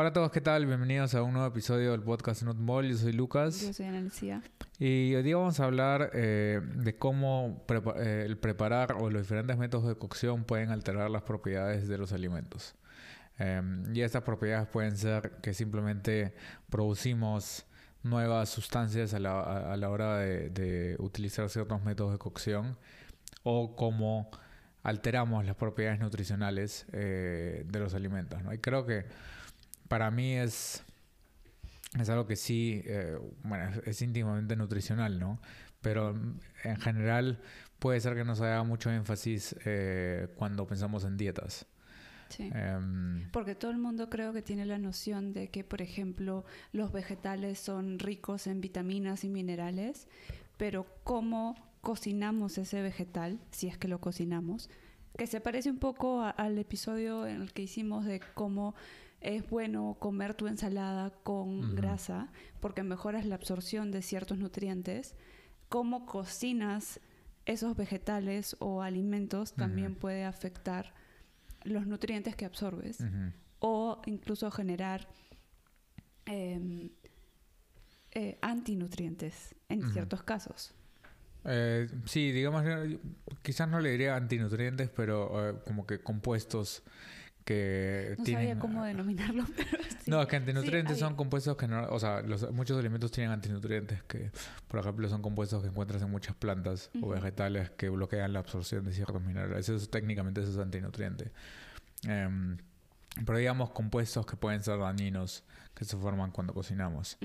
Hola a todos, ¿qué tal? Bienvenidos a un nuevo episodio del podcast Not Mall. Yo soy Lucas. Yo soy Ana Lucía. Y hoy día vamos a hablar eh, de cómo eh, el preparar o los diferentes métodos de cocción pueden alterar las propiedades de los alimentos. Em, y estas propiedades pueden ser que simplemente producimos nuevas sustancias a la, hora de, utilizar ciertos métodos de cocción o cómo alteramos las propiedades nutricionales eh, de los alimentos. ¿no? Y creo que para mí es, es algo que sí, eh, bueno, es, íntimamente nutricional, ¿no? Pero en general puede ser que nos haga mucho énfasis eh, cuando pensamos en dietas. Sí. Em, Porque todo el mundo creo que tiene la noción de que, por ejemplo, los vegetales son ricos en vitaminas y minerales, pero cómo cocinamos ese vegetal, si es que lo cocinamos, que se parece un poco al episodio en el que hicimos de cómo es bueno comer tu ensalada con grasa porque mejoras la absorción de ciertos nutrientes. Cómo cocinas esos vegetales o alimentos también puede afectar los nutrientes que absorbes o incluso generar em, eh, antinutrientes en ciertos casos. Eh, sí, digamos, quizás no le diría antinutrientes, pero eh, como que compuestos que no tienen... sabía cómo denominarlo, pero No, es que antinutrientes son compuestos que no... O sea, muchos alimentos tienen antinutrientes que, por ejemplo, son compuestos que encuentras en muchas plantas o vegetales que bloquean la absorción de ciertos minerales. Eso técnicamente eso es antinutriente. Em, pero digamos compuestos que pueden ser dañinos que se forman cuando cocinamos.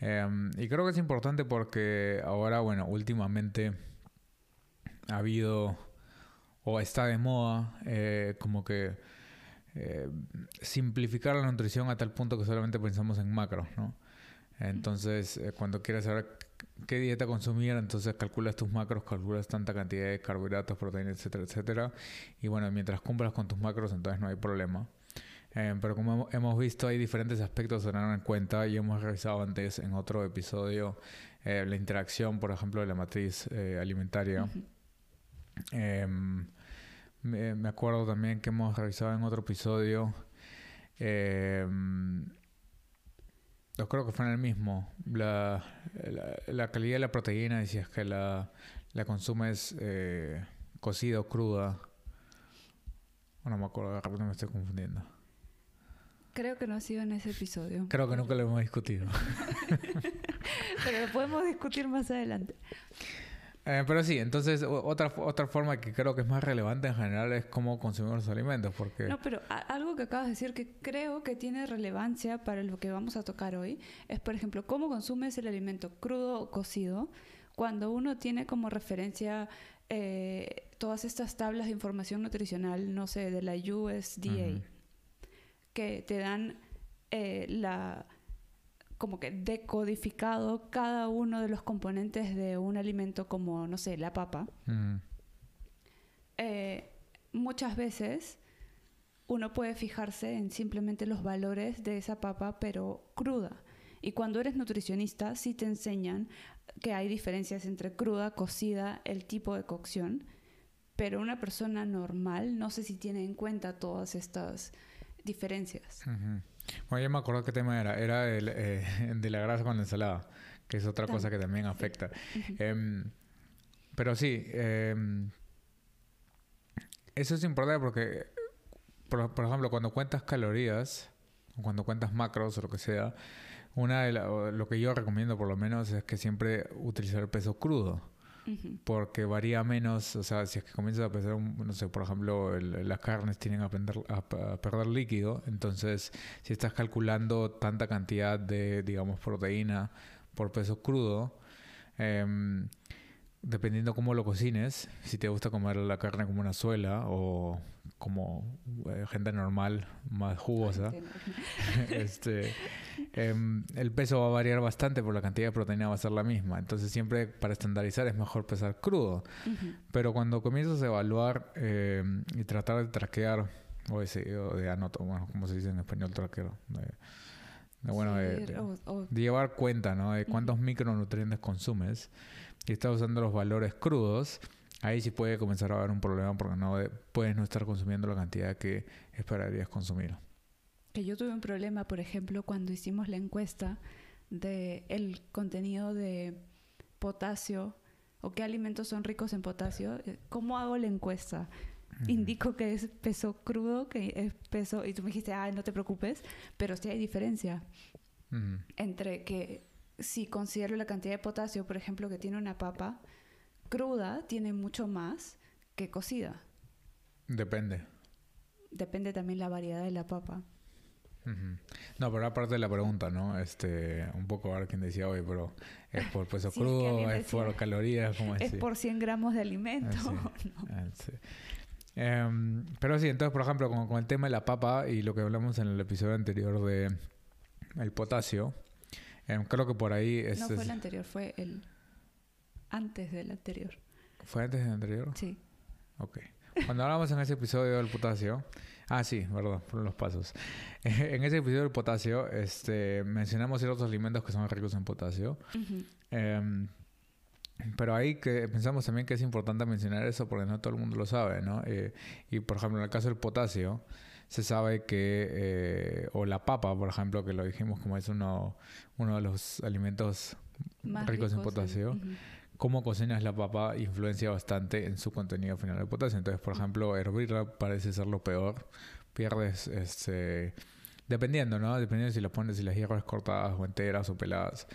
Em, y creo que es importante porque ahora, bueno, últimamente ha habido o está de moda eh, como que eh, simplificar la nutrición a tal punto que solamente pensamos en macros, ¿no? Entonces, eh, cuando quieres saber qué dieta consumir, entonces calculas tus macros, calculas tanta cantidad de carbohidratos, proteínas, etcétera, etcétera. Y bueno, mientras cumplas con tus macros, entonces no hay problema. Eh, pero como hemos visto, hay diferentes aspectos a tener en cuenta y hemos revisado antes en otro episodio la interacción, por ejemplo, de la matriz alimentaria. Me, acuerdo también que hemos revisado en otro episodio. Eh, yo creo que fue en el mismo. La, la, calidad de la proteína, y si es que la, la consumes eh, cocida o cruda. No me acuerdo, de repente me estoy confundiendo. Creo que no ha sido en ese episodio. Creo que nunca lo hemos discutido. Pero lo podemos discutir más adelante. Eh, pero sí, entonces otra, otra forma que creo que es más relevante en general es cómo consumimos los alimentos. Porque... No, pero algo que acabas de decir que creo que tiene relevancia para lo que vamos a tocar hoy es, por ejemplo, cómo consumes el alimento crudo o cocido cuando uno tiene como referencia eh, todas estas tablas de información nutricional, no sé, de la USDA, que te dan eh, la como que decodificado cada uno de los componentes de un alimento como, no sé, la papa, mm. eh, muchas veces uno puede fijarse en simplemente los valores de esa papa, pero cruda. Y cuando eres nutricionista, sí te enseñan que hay diferencias entre cruda, cocida, el tipo de cocción, pero una persona normal no sé si tiene en cuenta todas estas diferencias. Bueno, yo me acuerdo qué tema era. Era el, eh, de la grasa con la ensalada, que es otra cosa que también afecta. Em, pero sí, em, eso es importante porque, por, ejemplo, cuando cuentas calorías, o cuando cuentas macros o lo que sea, una de lo que yo recomiendo por lo menos es que siempre utilizar el peso crudo porque varía menos, o sea, si es que comienzas a pesar, no sé, por ejemplo, las carnes tienen a, perder líquido, entonces si estás calculando tanta cantidad de, digamos, proteína por peso crudo, eh, dependiendo cómo lo cocines, si te gusta comer la carne como una suela o como eh, gente normal, más jugosa, este, em, el peso va a variar bastante, por la cantidad de proteína va a ser la misma. Entonces siempre para estandarizar es mejor pesar crudo. Pero cuando comienzas a evaluar em, y tratar de traquear, o, de anoto, bueno, como se dice en español, traquero, bueno, de, llevar cuenta, ¿no? De cuántos micronutrientes consumes y estás usando los valores crudos, ahí sí puede comenzar a haber un problema porque no puedes no estar consumiendo la cantidad que esperarías consumir. que yo tuve un problema, por ejemplo, cuando hicimos la encuesta de el contenido de potasio o qué alimentos son ricos en potasio. Eh, ¿Cómo hago la encuesta? Indico que es peso crudo, que es peso... Y tú me dijiste, ah, no te preocupes, pero sí hay diferencia entre que si considero la cantidad de potasio, por ejemplo, que tiene una papa cruda, tiene mucho más que cocida. Depende. Depende también la variedad de la papa. No, pero aparte de la pregunta, ¿no? Este, un poco ahora quien decía, oye, pero es por peso crudo, es, por calorías, como Es por 100 gramos de alimento. Ah, ah, em, pero sí, entonces, por ejemplo, con, con, el tema de la papa y lo que hablamos en el episodio anterior de el potasio, em, creo que por ahí... Es, no fue el anterior, fue el antes del anterior. ¿Fue antes del anterior? Sí. Ok. Cuando hablamos en ese episodio del potasio, Ah, sí, verdad, fueron los pasos. en ese episodio del potasio, este, mencionamos ciertos alimentos que son ricos en potasio. Em, pero ahí que pensamos también que es importante mencionar eso porque no todo el mundo lo sabe, ¿no? Eh, y por ejemplo, en el caso del potasio, se sabe que, eh, o la papa, por ejemplo, que lo dijimos como es uno, uno de los alimentos ricos, en potasio cómo cocinas la papa influencia bastante en su contenido final de potasio. Entonces, por ejemplo, hervirla parece ser lo peor. Pierdes, este, dependiendo, ¿no? Dependiendo si las pones, si las hierbas cortadas o enteras o peladas.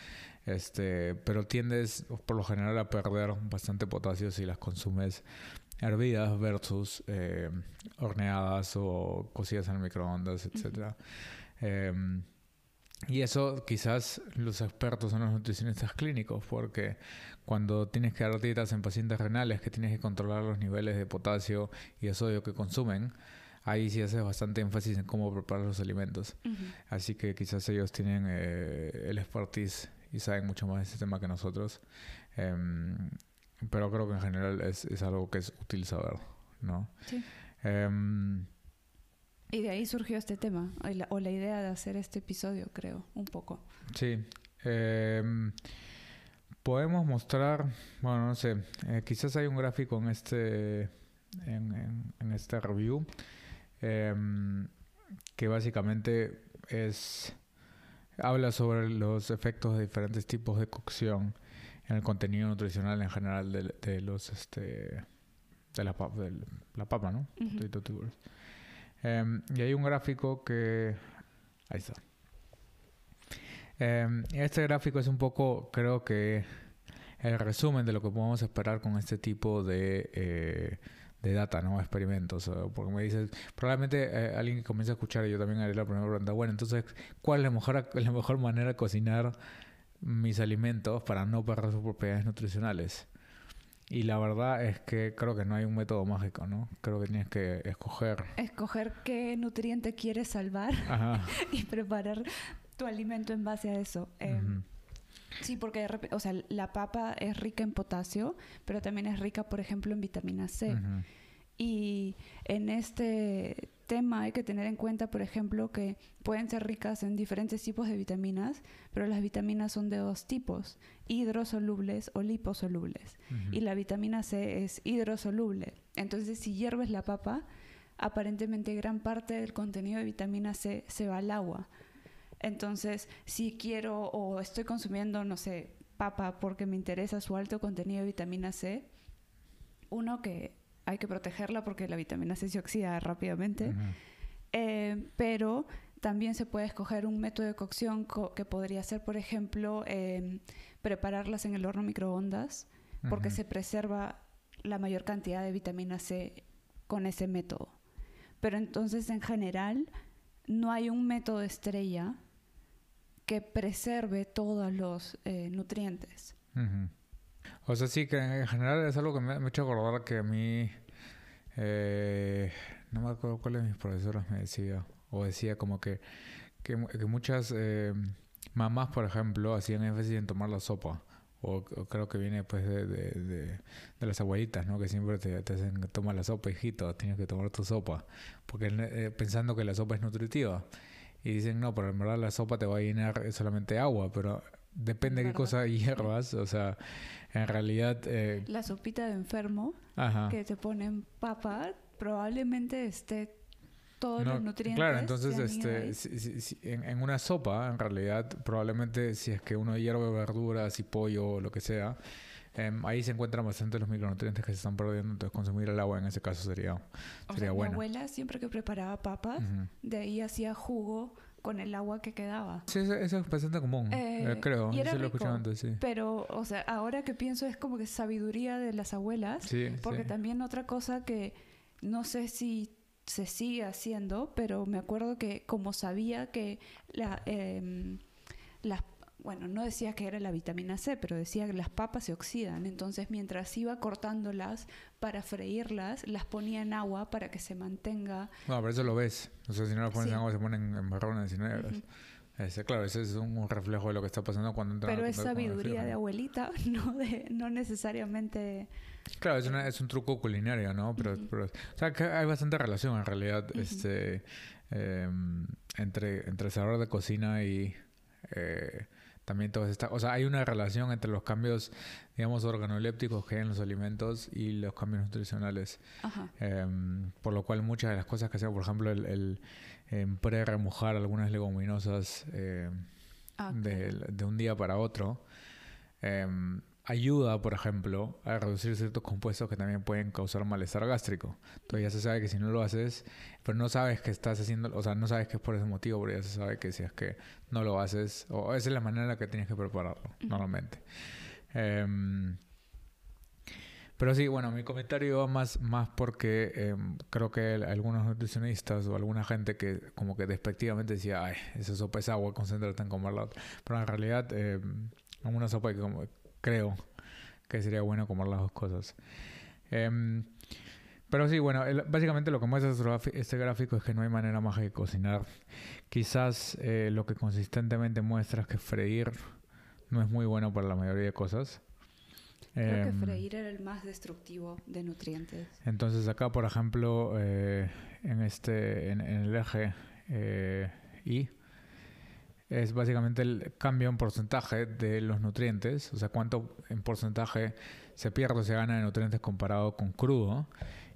Este, pero tiendes por lo general a perder bastante potasio si las consumes hervidas versus eh, horneadas o cocidas en el microondas, etcétera. Y eso quizás los expertos son los nutricionistas clínicos, porque cuando tienes que dar dietas en pacientes renales, que tienes que controlar los niveles de potasio y de sodio que consumen, ahí sí haces bastante énfasis en cómo preparar los alimentos. Así que quizás ellos tienen eh, el expertise y saben mucho más de ese tema que nosotros. Em, pero creo que en general es, es, algo que es útil saber, ¿no? Sí. Em, y de ahí surgió este tema, o la, idea de hacer este episodio, creo, un poco. Sí. Em, podemos mostrar, bueno, no sé, eh, quizás hay un gráfico en este, en, en, review, em, que básicamente es, habla sobre los efectos de diferentes tipos de cocción en el contenido nutricional en general de, los, este, de la, de la papa, ¿no? Em, y hay un gráfico que... Ahí está. Em, este gráfico es un poco, creo que, el resumen de lo que podemos esperar con este tipo de, eh, de data, ¿no? Experimentos. Porque me dices, probablemente eh, alguien que comience a escuchar, y yo también haré la primera pregunta, bueno, entonces, ¿cuál es la mejor, la mejor manera de cocinar mis alimentos para no perder sus propiedades nutricionales? Y la verdad es que creo que no hay un método mágico, ¿no? Creo que tienes que escoger. Escoger qué nutriente quieres salvar y preparar tu alimento en base a eso. Em, sí, porque o sea, la papa es rica en potasio, pero también es rica, por ejemplo, en vitamina C. Y en este tema hay que tener en cuenta, por ejemplo, que pueden ser ricas en diferentes tipos de vitaminas, pero las vitaminas son de dos tipos, hidrosolubles o liposolubles. Y la vitamina C es hidrosoluble. Entonces, si hierves la papa, aparentemente gran parte del contenido de vitamina C se va al agua. Entonces, si quiero o estoy consumiendo, no sé, papa porque me interesa su alto contenido de vitamina C, uno que hay que protegerla porque la vitamina C se oxida rápidamente. Eh, pero también se puede escoger un método de cocción que podría ser, por ejemplo, em, prepararlas en el horno microondas, porque se preserva la mayor cantidad de vitamina C con ese método. Pero entonces, en general, no hay un método estrella que preserve todos los eh, nutrientes. O sea, sí, que en general es algo que me, ha hecho acordar que a mí, eh, no me acuerdo cuál de mis profesores me decía, o decía como que, que, muchas eh, mamás, por ejemplo, hacían énfasis en tomar la sopa. O, creo que viene pues de, de, las abuelitas, ¿no? Que siempre te, te hacen tomar la sopa, hijito, tienes que tomar tu sopa. Porque eh, pensando que la sopa es nutritiva. Y dicen, no, pero en verdad la sopa te va a llenar solamente agua, pero depende de qué cosa hierbas, o sea, en realidad... Eh, la sopita de enfermo que te ponen papa probablemente esté todos los nutrientes. Claro, entonces este, en, una sopa, en realidad, probablemente si es que uno hierve verduras y pollo o lo que sea, em, ahí se encuentran bastante los micronutrientes que se están perdiendo, entonces consumir el agua en ese caso sería, sería bueno. Mi abuela siempre que preparaba papas, de ahí hacía jugo con el agua que quedaba. Sí, eso, es bastante común, eh, eh, creo. Y era Pero, o sea, ahora que pienso es como que sabiduría de las abuelas. porque también otra cosa que no sé si se sigue haciendo, pero me acuerdo que como sabía que la, eh, las bueno, no decía que era la vitamina C, pero decía que las papas se oxidan. Entonces, mientras iba cortándolas para freírlas, las ponía en agua para que se mantenga. No, pero eso lo ves. O sea, si no las pones en agua, se ponen en marrones y negras. claro, ese es un, reflejo de lo que está pasando cuando entra Pero es sabiduría de abuelita, no, de, no necesariamente. Claro, es, una, es un truco culinario, ¿no? Pero, pero, o sea, que hay bastante relación en realidad este, em, entre, entre sabor de cocina y. Eh, también todo está, o sea, hay una relación entre los cambios, digamos, organolépticos que hay en los alimentos y los cambios nutricionales. Em, por lo cual muchas de las cosas que hacemos, por ejemplo, el, el em, pre-remojar algunas leguminosas em, ah, de, un día para otro, ayuda, por ejemplo, a reducir ciertos compuestos que también pueden causar malestar gástrico. Entonces ya se sabe que si no lo haces, pero no sabes que estás haciendo, o sea, no sabes que es por ese motivo, pero ya se sabe que si es que no lo haces, o esa es la manera en la que tienes que prepararlo, normalmente. Em, pero sí, bueno, mi comentario va más, más porque em, creo que algunos nutricionistas o alguna gente que como que despectivamente decía, ay, esa sopa es agua, concéntrate en comerla. Pero en realidad, eh, una sopa que como, creo que sería bueno comer las dos cosas. Em, pero sí, bueno, básicamente lo que muestra este gráfico es que no hay manera más de cocinar. Quizás eh, lo que consistentemente muestra es que freír no es muy bueno para la mayoría de cosas. Creo que em, freír era el más destructivo de nutrientes. Entonces acá, por ejemplo, eh, en este, en, en el eje eh, I, es básicamente el cambio en porcentaje de los nutrientes, o sea, cuánto en porcentaje se pierde o se gana de nutrientes comparado con crudo.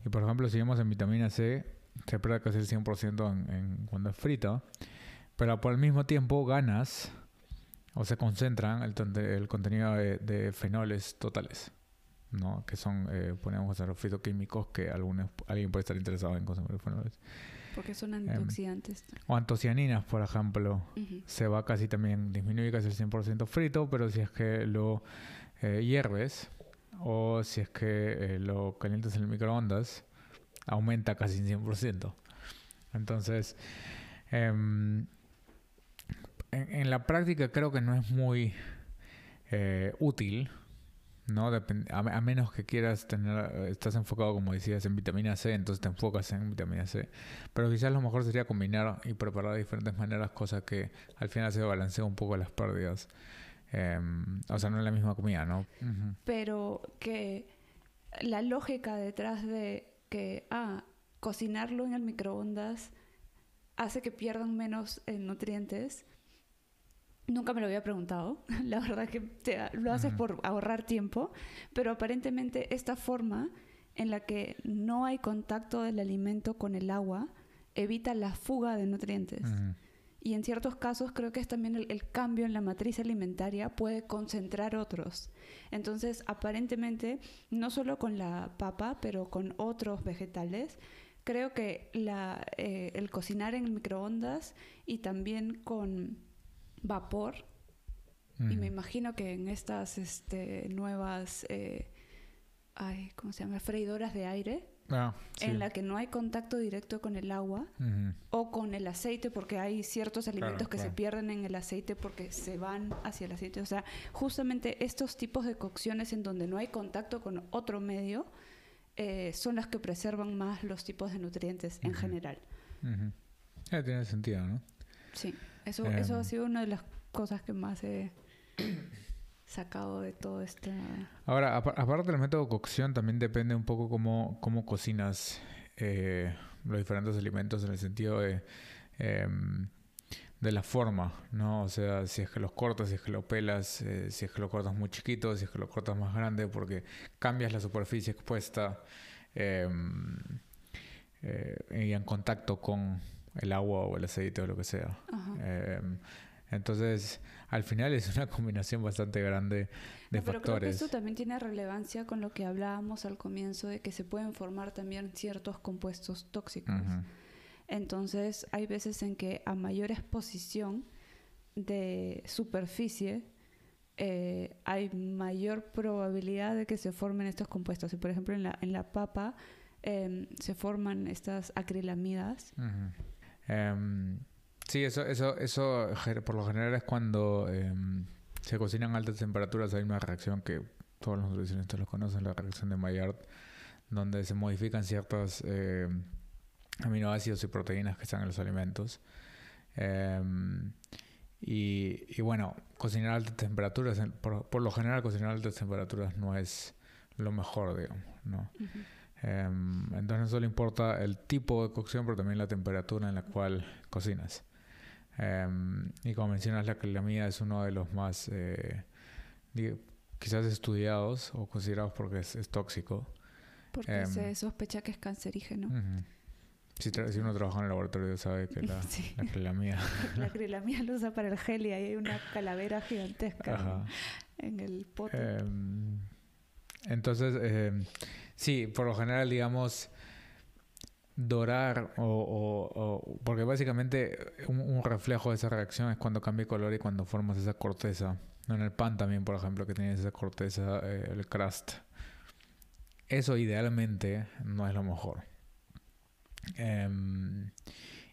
Y por ejemplo, si vemos en vitamina C, se pierde casi el 100% en, cuando es frito, pero por el mismo tiempo ganas o se concentran el contenido de, fenoles totales. ¿No? que son, eh, ponemos los fitoquímicos que algunos, alguien puede estar interesado en consumir. Porque son em, antioxidantes. o antocianinas, por ejemplo. Se va casi también, disminuye casi el 100% frito, pero si es que lo eh, hierves o si es que eh, lo calientas en el microondas, aumenta casi el 100%. Entonces, em, en, la práctica creo que no es muy eh, útil ¿no? a, menos que quieras tener, estás enfocado, como decías, en vitamina C, entonces te enfocas en vitamina C. Pero quizás lo mejor sería combinar y preparar de diferentes maneras, cosas que al final se balancea un poco las pérdidas. Em, o sea, no es la misma comida, ¿no? Pero que la lógica detrás de que, ah, cocinarlo en el microondas hace que pierdan menos eh, nutrientes Nunca me lo había preguntado. La verdad que lo haces por ahorrar tiempo, pero aparentemente esta forma en la que no hay contacto del alimento con el agua evita la fuga de nutrientes. Y en ciertos casos creo que es también el, cambio en la matriz alimentaria puede concentrar otros. Entonces, aparentemente, no solo con la papa, pero con otros vegetales, creo que la, eh, el cocinar en microondas y también con vapor. Y me imagino que en estas este, nuevas, eh, ¿cómo se llama? Freidoras de aire, ah, en la que no hay contacto directo con el agua o con el aceite, porque hay ciertos alimentos que se pierden en el aceite porque se van hacia el aceite. O sea, justamente estos tipos de cocciones en donde no hay contacto con otro medio eh, son las que preservan más los tipos de nutrientes en general. tiene sentido, ¿no? Sí. Eso, eso ha sido una de las cosas que más he sacado de todo esto. Ahora, aparte del método de cocción, también depende un poco cómo, cómo cocinas eh, los diferentes alimentos en el sentido de, em, de la forma, ¿no? O sea, si es que los cortas, si es que lo pelas, eh, si es que lo cortas muy chiquito, si es que lo cortas más grande, porque cambias la superficie expuesta. Em, y en contacto con el agua o el aceite o lo que sea. Em, entonces, al final es una combinación bastante grande de pero factores. Creo que eso también tiene relevancia con lo que hablábamos al comienzo de que se pueden formar también ciertos compuestos tóxicos. Entonces, hay veces en que a mayor exposición de superficie, eh, hay mayor probabilidad de que se formen estos compuestos. Y por ejemplo, en la, en la papa em, se forman estas acrilamidas. Em, sí, eso, eso, eso por lo general es cuando em, se cocinan altas temperaturas. Hay una reacción que todos los nutricionistas lo conocen, la reacción de Maillard, donde se modifican ciertos aminoácidos y proteínas que están en los alimentos. Y, bueno, cocinar a altas temperaturas, por, lo general cocinar a altas temperaturas no es lo mejor, digamos, ¿no? Em, entonces no solo importa el tipo de cocción, pero también la temperatura en la cual cocinas. Em, y como mencionas, la calamidad es uno de los más eh, quizás estudiados o considerados porque es, tóxico. Porque se em, sospecha que es cancerígeno. Si, uno trabaja en el laboratorio sabe que la, la acrilamida... la lo usa para el gel y ahí hay una calavera gigantesca en el pote. Em, entonces, em, sí, por lo general, digamos, dorar o, porque básicamente un, reflejo de esa reacción es cuando cambia color y cuando formas esa corteza. En el pan también, por ejemplo, que tiene esa corteza, eh, el crust. Eso idealmente no es lo mejor. Em,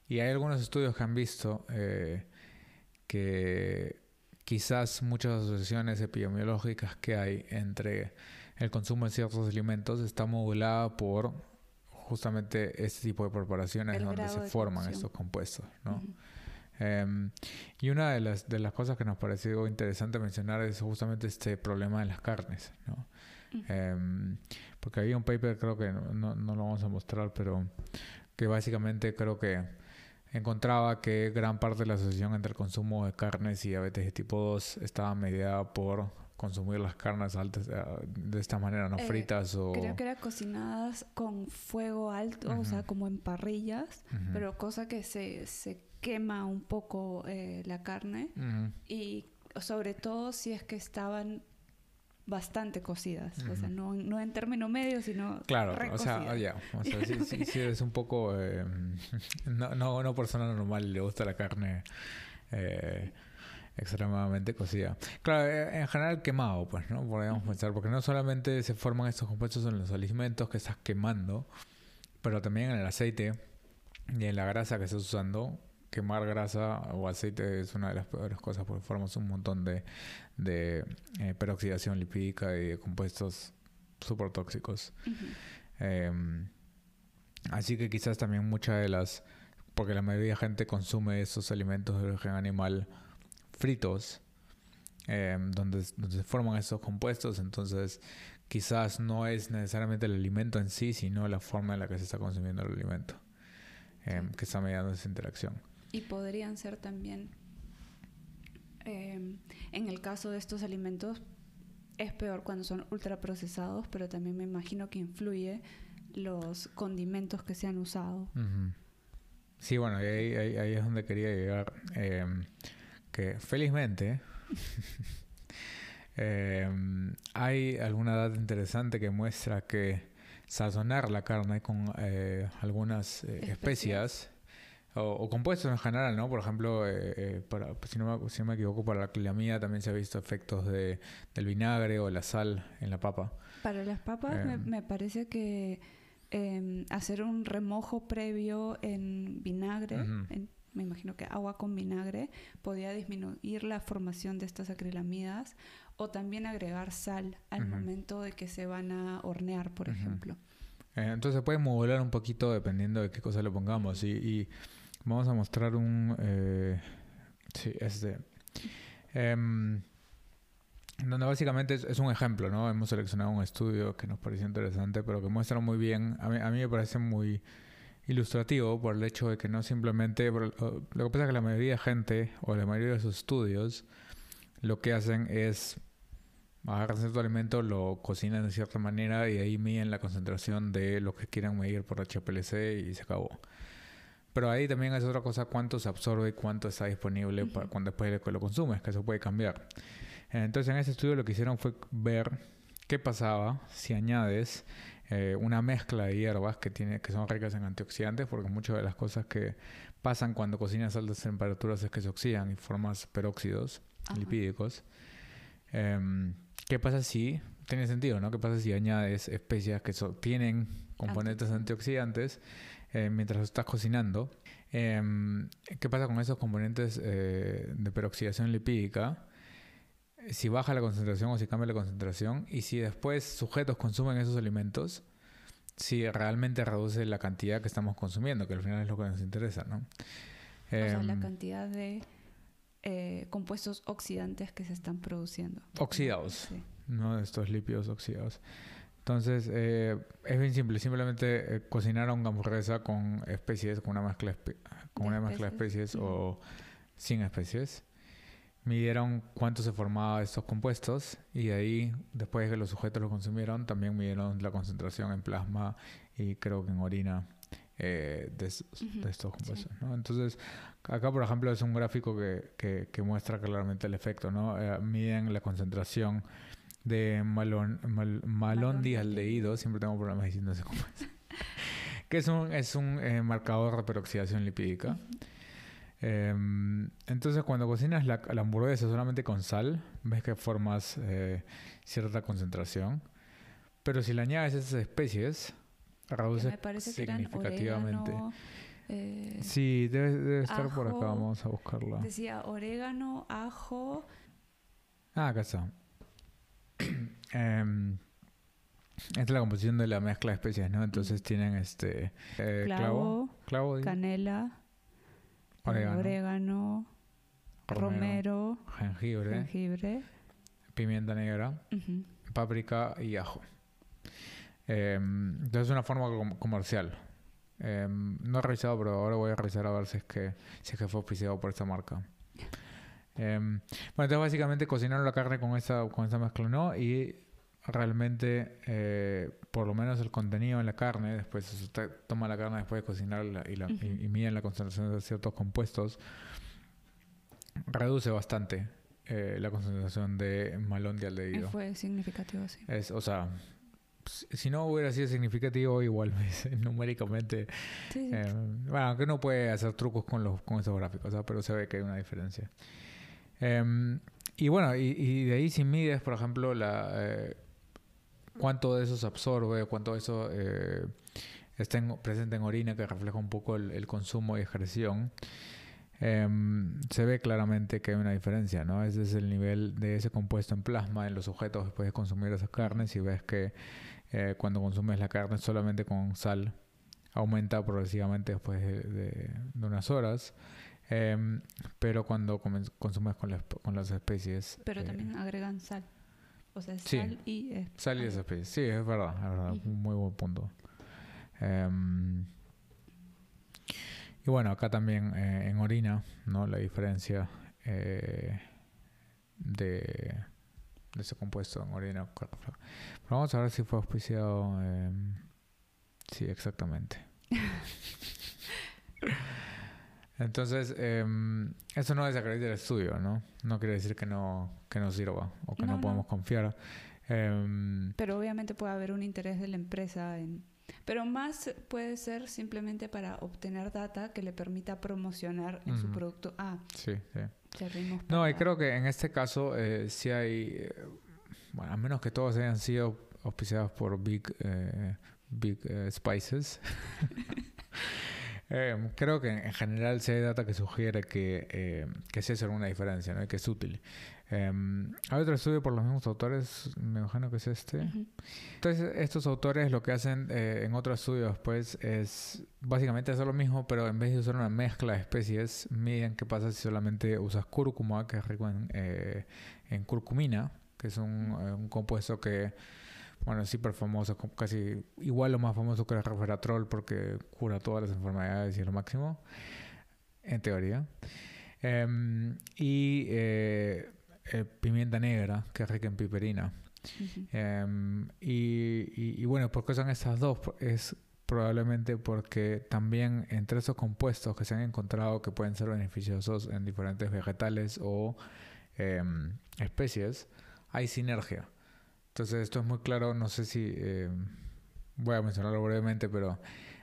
y hay algunos estudios que han visto eh, que quizás muchas asociaciones epidemiológicas que hay entre el consumo de ciertos alimentos está modulada por justamente este tipo de preparaciones donde se forman estos compuestos, ¿no? Em, y una de las, de las cosas que nos pareció interesante mencionar es justamente este problema de las carnes, ¿no? Em, porque había un paper, creo que no, no, lo vamos a mostrar, pero que básicamente creo que encontraba que gran parte de la asociación entre el consumo de carnes y diabetes de tipo 2 estaba mediada por consumir las carnes altas eh, de esta manera, no eh, fritas o... Creo que era cocinadas con fuego alto, o sea, como en parrillas, pero cosa que se, se quema un poco eh, la carne y sobre todo si es que estaban bastante cocidas, o sea, no, no, en término medio, sino Claro, o sea, ya, o sea, sí, sí, es un poco, eh, no, no, no persona normal le gusta la carne eh, extremadamente cocida. Claro, eh, en general quemado, pues, ¿no? Podríamos pensar, porque no solamente se forman estos compuestos en los alimentos que estás quemando, pero también en el aceite y en la grasa que estás usando quemar grasa o aceite es una de las peores cosas porque formas un montón de, de eh, peroxidación lipídica y de compuestos súper tóxicos. Em, así que quizás también muchas de las, porque la mayoría de gente consume esos alimentos de origen animal fritos, em, donde, donde se forman esos compuestos, entonces quizás no es necesariamente el alimento en sí, sino la forma en la que se está consumiendo el alimento, em, que está mediando esa interacción. Y podrían ser también, em, en el caso de estos alimentos, es peor cuando son ultraprocesados, pero también me imagino que influye los condimentos que se han usado. Sí, bueno, ahí, ahí, es donde quería llegar. Que felizmente em, hay alguna data interesante que muestra que sazonar la carne con eh, algunas eh, especias o, compuestos en general, ¿no? Por ejemplo, eh, para, si, no me, si, no me, equivoco, para la aclilamida también se ha visto efectos de, del vinagre o la sal en la papa. Para las papas me, em. parece que em, hacer un remojo previo en vinagre, me imagino que agua con vinagre, podía disminuir la formación de estas acrilamidas o también agregar sal al momento de que se van a hornear, por ejemplo. Eh, entonces se puede modular un poquito dependiendo de qué cosa le pongamos. y Vamos a mostrar un... Eh, sí, este... Em, donde básicamente es, un ejemplo, ¿no? Hemos seleccionado un estudio que nos pareció interesante, pero que muestra muy bien, a mí, a mí me parece muy ilustrativo por el hecho de que no simplemente, lo que pasa es que la mayoría de gente, o la mayoría de sus estudios, lo que hacen es agarran cierto alimento, lo cocinan de cierta manera y ahí miden la concentración de lo que quieran medir por HPLC y se acabó. Pero ahí también es otra cosa cuánto se absorbe y cuánto está disponible para cuando después lo consumes, que eso puede cambiar. Entonces en ese estudio lo que hicieron fue ver qué pasaba si añades eh, una mezcla de hierbas que, tiene, que son ricas en antioxidantes, porque muchas de las cosas que pasan cuando cocinas a altas temperaturas es que se oxidan y formas peróxidos lipídicos. Em, ¿Qué pasa si, tiene sentido, ¿no? ¿Qué pasa si añades especias que tienen componentes antioxidantes eh, mientras estás cocinando? Em, ¿Qué pasa con esos componentes eh, de peroxidación lipídica? Si baja la concentración o si cambia la concentración y si después sujetos consumen esos alimentos, si realmente reduce la cantidad que estamos consumiendo, que al final es lo que nos interesa, ¿no? o sea, la em, cantidad de eh, compuestos oxidantes que se están produciendo. Oxidados, ¿no? Estos lípidos oxidados. Entonces, eh, es bien simple. Simplemente eh, cocinar una hamburguesa con especies, con una mezcla, con una mezcla de especies o sin especies. Midieron cuánto se formaba de estos compuestos y de ahí, después de que los sujetos lo consumieron, también midieron la concentración en plasma y creo que en orina eh, de, estos compuestos. ¿no? Entonces, acá, por ejemplo, es un gráfico que, que, muestra claramente el efecto. ¿no? Eh, miden la concentración de malon, mal, siempre tengo problemas diciendo ese compuesto, que es un, es un eh, marcador de peroxidación lipídica. Em, entonces, cuando cocinas la, la, hamburguesa solamente con sal, ves que formas cierta concentración. Pero si le añades esas especies, reduce significativamente. Eh, sí, debe, estar por acá, vamos a buscarla. Decía orégano, ajo. Ah, acá está. Em, esta es la composición de la mezcla de especies, ¿no? Entonces tienen este eh, clavo, clavo, canela, orégano, romero, jengibre, jengibre, pimienta negra, páprica y ajo. Em, entonces es una forma comercial. Em, no he revisado, pero ahora voy a revisar a ver si es que, si es que fue oficiado por esta marca. Em, bueno, entonces básicamente cocinaron la carne con esa, con esa mezcla, ¿no? Y realmente, eh, por lo menos el contenido en la carne, después usted toma la carne después de cocinarla y, la, y, miden la concentración de ciertos compuestos, reduce bastante eh, la concentración de malón de aldehído. Fue significativo, sí. Es, o sea, si no hubiera sido significativo, igual numéricamente. Eh, bueno, aunque no puede hacer trucos con, los, con esos gráficos, pero se ve que hay una diferencia. Em, y bueno, y, de ahí si mides, por ejemplo, la eh, cuánto de eso se absorbe, cuánto de eso eh, está presente en orina, que refleja un poco el, consumo y excreción. Em, se ve claramente que hay una diferencia, ¿no? Ese es el nivel de ese compuesto en plasma en los sujetos después de consumir esas carnes y ves que eh, cuando consumes la carne solamente con sal aumenta progresivamente después de, unas horas. Em, pero cuando consumes con, con, las especies... Pero eh, también agregan sal. O sea, sal y... sal y. Sí, es verdad, es verdad. Muy buen punto. Em, y bueno, acá también eh, en orina, ¿no? La diferencia de de ese compuesto en orina. Pero vamos a ver si fue auspiciado. Em, sí, exactamente. Entonces, eh, eso no desacredita el estudio, ¿no? No quiere decir que no, que no sirva o que no, podemos confiar. Em, pero obviamente puede haber un interés de la empresa en... Pero más puede ser simplemente para obtener data que le permita promocionar en su producto. Ah, sí, sí. No, y creo que en este caso eh, sí hay, eh, bueno, a menos que todos hayan sido auspiciados por Big, eh, big Spices. creo que en general sí hay data que sugiere que, que sí hace alguna diferencia, ¿no? Y que es útil. Em, hay otro estudio por los mismos autores, me imagino que es este. Entonces, estos autores lo que hacen eh, en otro estudio después es básicamente hacer lo mismo, pero en vez de usar una mezcla de especies, miden qué pasa si solamente usas cúrcuma, que es rico en, eh, en curcumina, que es un, eh, un, compuesto que, bueno, es súper famoso, casi igual lo más famoso que el resveratrol, porque cura todas las enfermedades y es lo máximo, en teoría. Em, y eh, pimienta negra, que es rica en piperina. Em, y, y, bueno, ¿por qué son estas dos? Es probablemente porque también entre esos compuestos que se han encontrado que pueden ser beneficiosos en diferentes vegetales o em, especies, hay sinergia. Entonces esto es muy claro, no sé si em, voy a mencionarlo brevemente, pero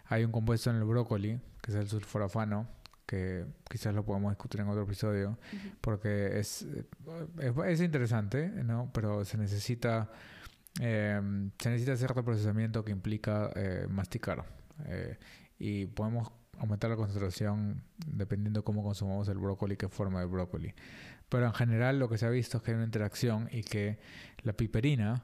hay un compuesto en el brócoli, que es el sulforafano, que quizás lo podemos discutir en otro episodio, porque es, es, interesante, ¿no? Pero se necesita, eh, se necesita cierto procesamiento que implica eh, masticar. Eh, y podemos aumentar la concentración dependiendo cómo consumamos el brócoli, qué forma de brócoli. Pero en general lo que se ha visto es que hay una interacción y que la piperina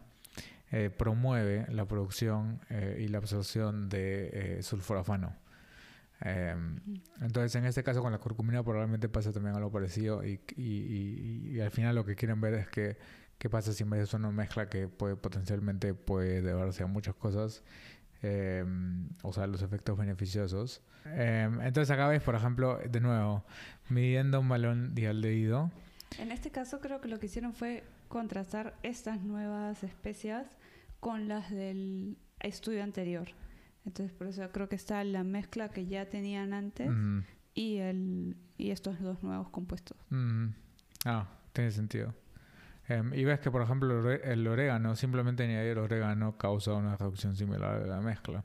promueve la producción y la absorción de sulforafano. Em, entonces, en este caso con la curcumina probablemente pasa también algo parecido y, y, y, al final lo que quieren ver es que qué pasa si en vez de eso una mezcla que puede potencialmente puede deberse a muchas cosas, em, o sea, los efectos beneficiosos. Em, entonces acá ves, por ejemplo, de nuevo, midiendo un balón dialdehído. En este caso creo que lo que hicieron fue contrastar estas nuevas especias con las del estudio anterior. Entonces, por eso creo que está la mezcla que ya tenían antes y, el, y estos dos nuevos compuestos. Ah, tiene sentido. Em, y ves que, por ejemplo, el orégano, simplemente añadir orégano causa una reducción similar de la mezcla.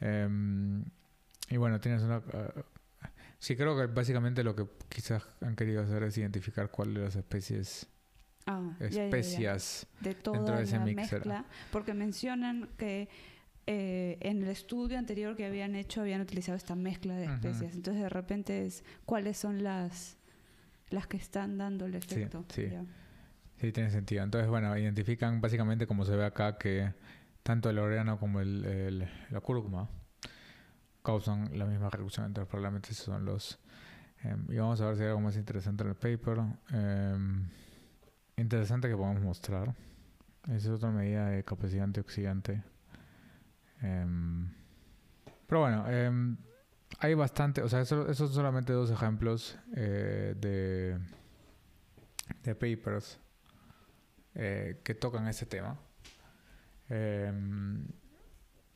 Em, y bueno, tienes una... Sí, creo que básicamente lo que quizás han querido hacer es identificar cuáles de las especies... Ah, especias de toda ese la mezcla, porque mencionan que eh, en el estudio anterior que habían hecho habían utilizado esta mezcla de especies. Entonces de repente es cuáles son las las que están dando el efecto. Sí, sí. tiene sentido. Entonces, bueno, identifican básicamente como se ve acá que tanto el orégano como el, la cúrcuma causan la misma reducción. Entonces probablemente esos son los... Em, y vamos a ver si hay algo más interesante en el paper. Em, interesante que podemos mostrar. Esa es otra medida de capacidad antioxidante Em, pero bueno, hay bastante, o sea, esos son solamente dos ejemplos eh, de, de papers eh, que tocan ese tema.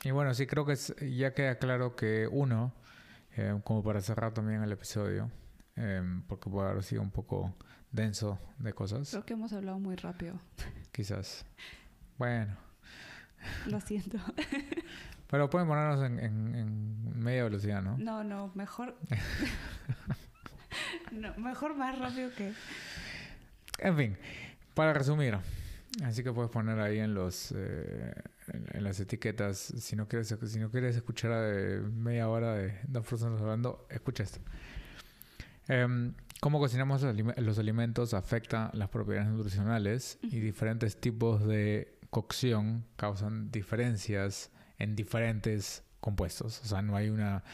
Em, y bueno, sí creo que ya queda claro que uno, como para cerrar también el episodio, porque puede haber sido un poco denso de cosas. Creo que hemos hablado muy rápido. Quizás. Bueno. Lo siento. Pero pueden ponernos en, en, media velocidad, ¿no? No, no, mejor. no, mejor más rápido que. En fin, para resumir. Así que puedes poner ahí en los eh, en, las etiquetas. Si no quieres, si no quieres escuchar a media hora de dos personas hablando, escucha esto. Em, cómo cocinamos los alimentos afecta las propiedades nutricionales y diferentes tipos de cocción causan diferencias en diferentes compuestos. O sea, no hay una...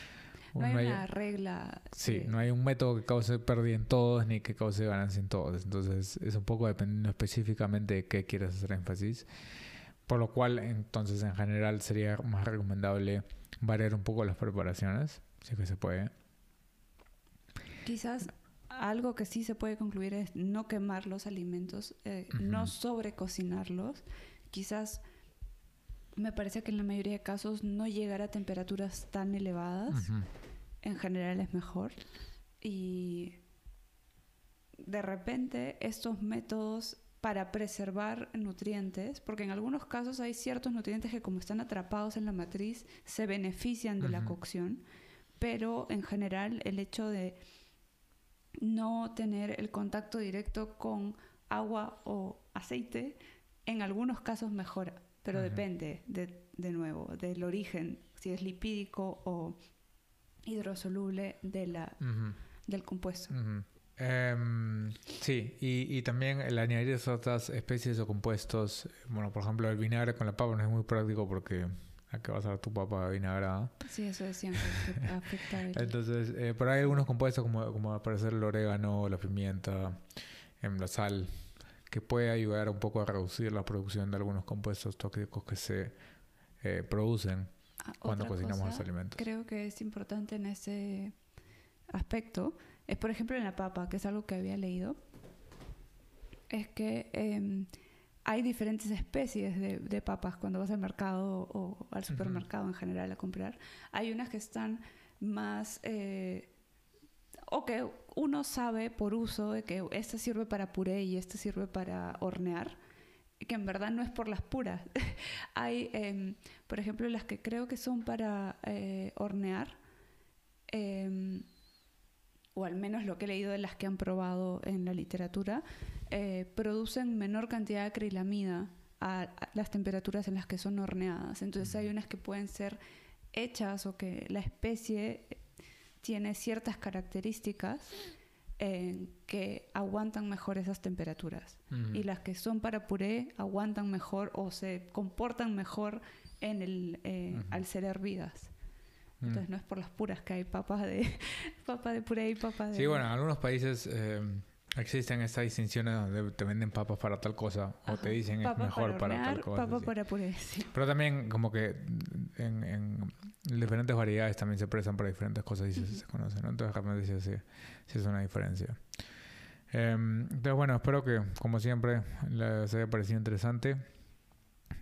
No hay, una regla. Sí, no hay un método que cause pérdida en todos ni que cause ganancia en todos. Entonces, es un poco dependiendo específicamente de qué quieres hacer énfasis. Por lo cual, entonces, en general, sería más recomendable variar un poco las preparaciones, si que se puede. Quizás algo que sí se puede concluir es no quemar los alimentos, eh, no sobrecocinarlos quizás me parece que en la mayoría de casos no llegar a temperaturas tan elevadas en general es mejor. Y de repente estos métodos para preservar nutrientes, porque en algunos casos hay ciertos nutrientes que como están atrapados en la matriz se benefician de la cocción, pero en general el hecho de no tener el contacto directo con agua o aceite en algunos casos mejora, pero depende de, de, nuevo del origen, si es lipídico o hidrosoluble de la, del compuesto. Em, sí, y, y, también el añadir otras especies o compuestos, bueno, por ejemplo, el vinagre con la papa no es muy práctico porque a qué vas a dar tu papa vinagrada. Sí, eso decían que afecta. Entonces, eh, pero hay algunos compuestos como, como aparecer el orégano, la pimienta, em, la sal, que puede ayudar un poco a reducir la producción de algunos compuestos tóxicos que se eh, producen ah, cuando cocinamos los alimentos. Creo que es importante en ese aspecto es, por ejemplo, en la papa, que es algo que había leído, es que em, hay diferentes especies de, papas cuando vas al mercado o al supermercado en general a comprar. Hay unas que están más... Eh, o que uno sabe por uso de que esta sirve para puré y esta sirve para hornear, que en verdad no es por las puras. Hay, em, por ejemplo, las que creo que son para eh, hornear, em, o al menos lo que he leído de las que han probado en la literatura, eh, producen menor cantidad de acrilamida a, las temperaturas en las que son horneadas. Entonces hay unas que pueden ser hechas o que la especie tiene ciertas características eh, que aguantan mejor esas temperaturas. Y las que son para puré aguantan mejor o se comportan mejor en el, eh, al ser hervidas. Entonces no es por las puras que hay papas de papa de puré y papas de... Sí, bueno, en algunos países eh, existen estas distinciones donde te venden papas para tal cosa o te dicen es mejor para, tal cosa. Papa para puré, sí. Pero también como que en, en, diferentes variedades también se prestan para diferentes cosas y se, conocen, ¿no? Entonces realmente sí, sí, es una diferencia. Em, entonces bueno, espero que como siempre les haya parecido interesante.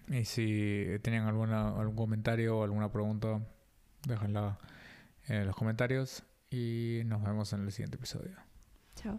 Y si tienen alguna, algún comentario o alguna pregunta, déjenla en los comentarios y nos vemos en el siguiente episodio. Chao.